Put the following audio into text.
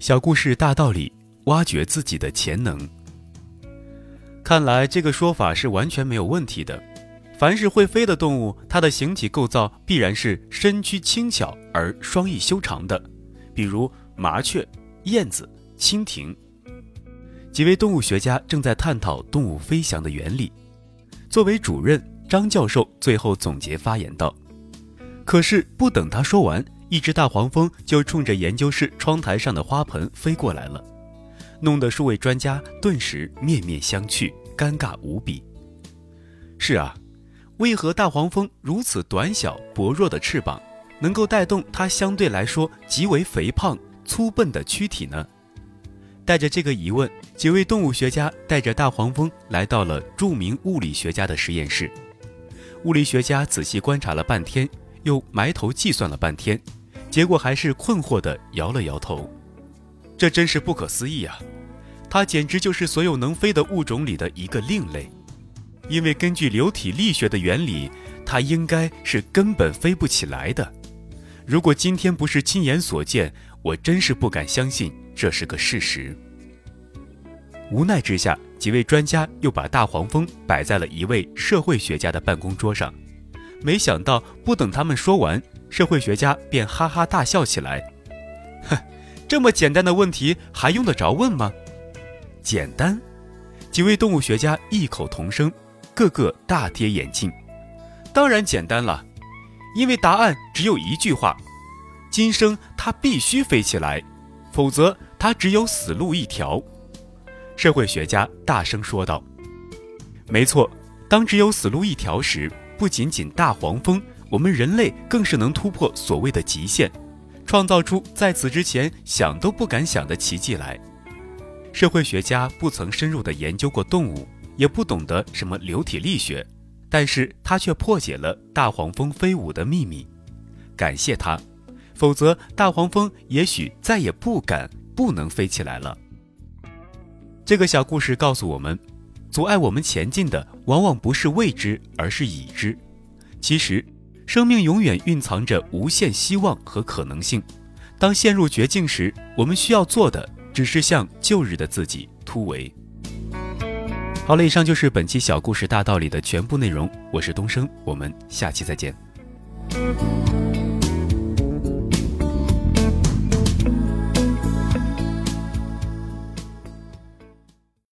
小故事大道理，挖掘自己的潜能。看来这个说法是完全没有问题的。凡是会飞的动物，它的形体构造必然是身躯轻巧而双翼修长的，比如麻雀、燕子、蜻蜓。几位动物学家正在探讨动物飞翔的原理。作为主任，张教授最后总结发言道：“可是不等他说完。”一只大黄蜂就冲着研究室窗台上的花盆飞过来了，弄得数位专家顿时面面相觑，尴尬无比。是啊，为何大黄蜂如此短小薄弱的翅膀，能够带动它相对来说极为肥胖粗笨的躯体呢？带着这个疑问，几位动物学家带着大黄蜂来到了著名物理学家的实验室。物理学家仔细观察了半天，又埋头计算了半天。结果还是困惑地摇了摇头，这真是不可思议啊！它简直就是所有能飞的物种里的一个另类，因为根据流体力学的原理，它应该是根本飞不起来的。如果今天不是亲眼所见，我真是不敢相信这是个事实。无奈之下，几位专家又把大黄蜂摆在了一位社会学家的办公桌上，没想到不等他们说完。社会学家便哈哈大笑起来，哼，这么简单的问题还用得着问吗？简单？几位动物学家异口同声，个个大跌眼镜。当然简单了，因为答案只有一句话：今生它必须飞起来，否则它只有死路一条。社会学家大声说道：“没错，当只有死路一条时，不仅仅大黄蜂。”我们人类更是能突破所谓的极限，创造出在此之前想都不敢想的奇迹来。社会学家不曾深入的研究过动物，也不懂得什么流体力学，但是他却破解了大黄蜂飞舞的秘密。感谢他，否则大黄蜂也许再也不敢、不能飞起来了。这个小故事告诉我们，阻碍我们前进的往往不是未知，而是已知。其实。生命永远蕴藏着无限希望和可能性。当陷入绝境时，我们需要做的只是向旧日的自己突围。好了，以上就是本期小故事大道理的全部内容。我是东升，我们下期再见。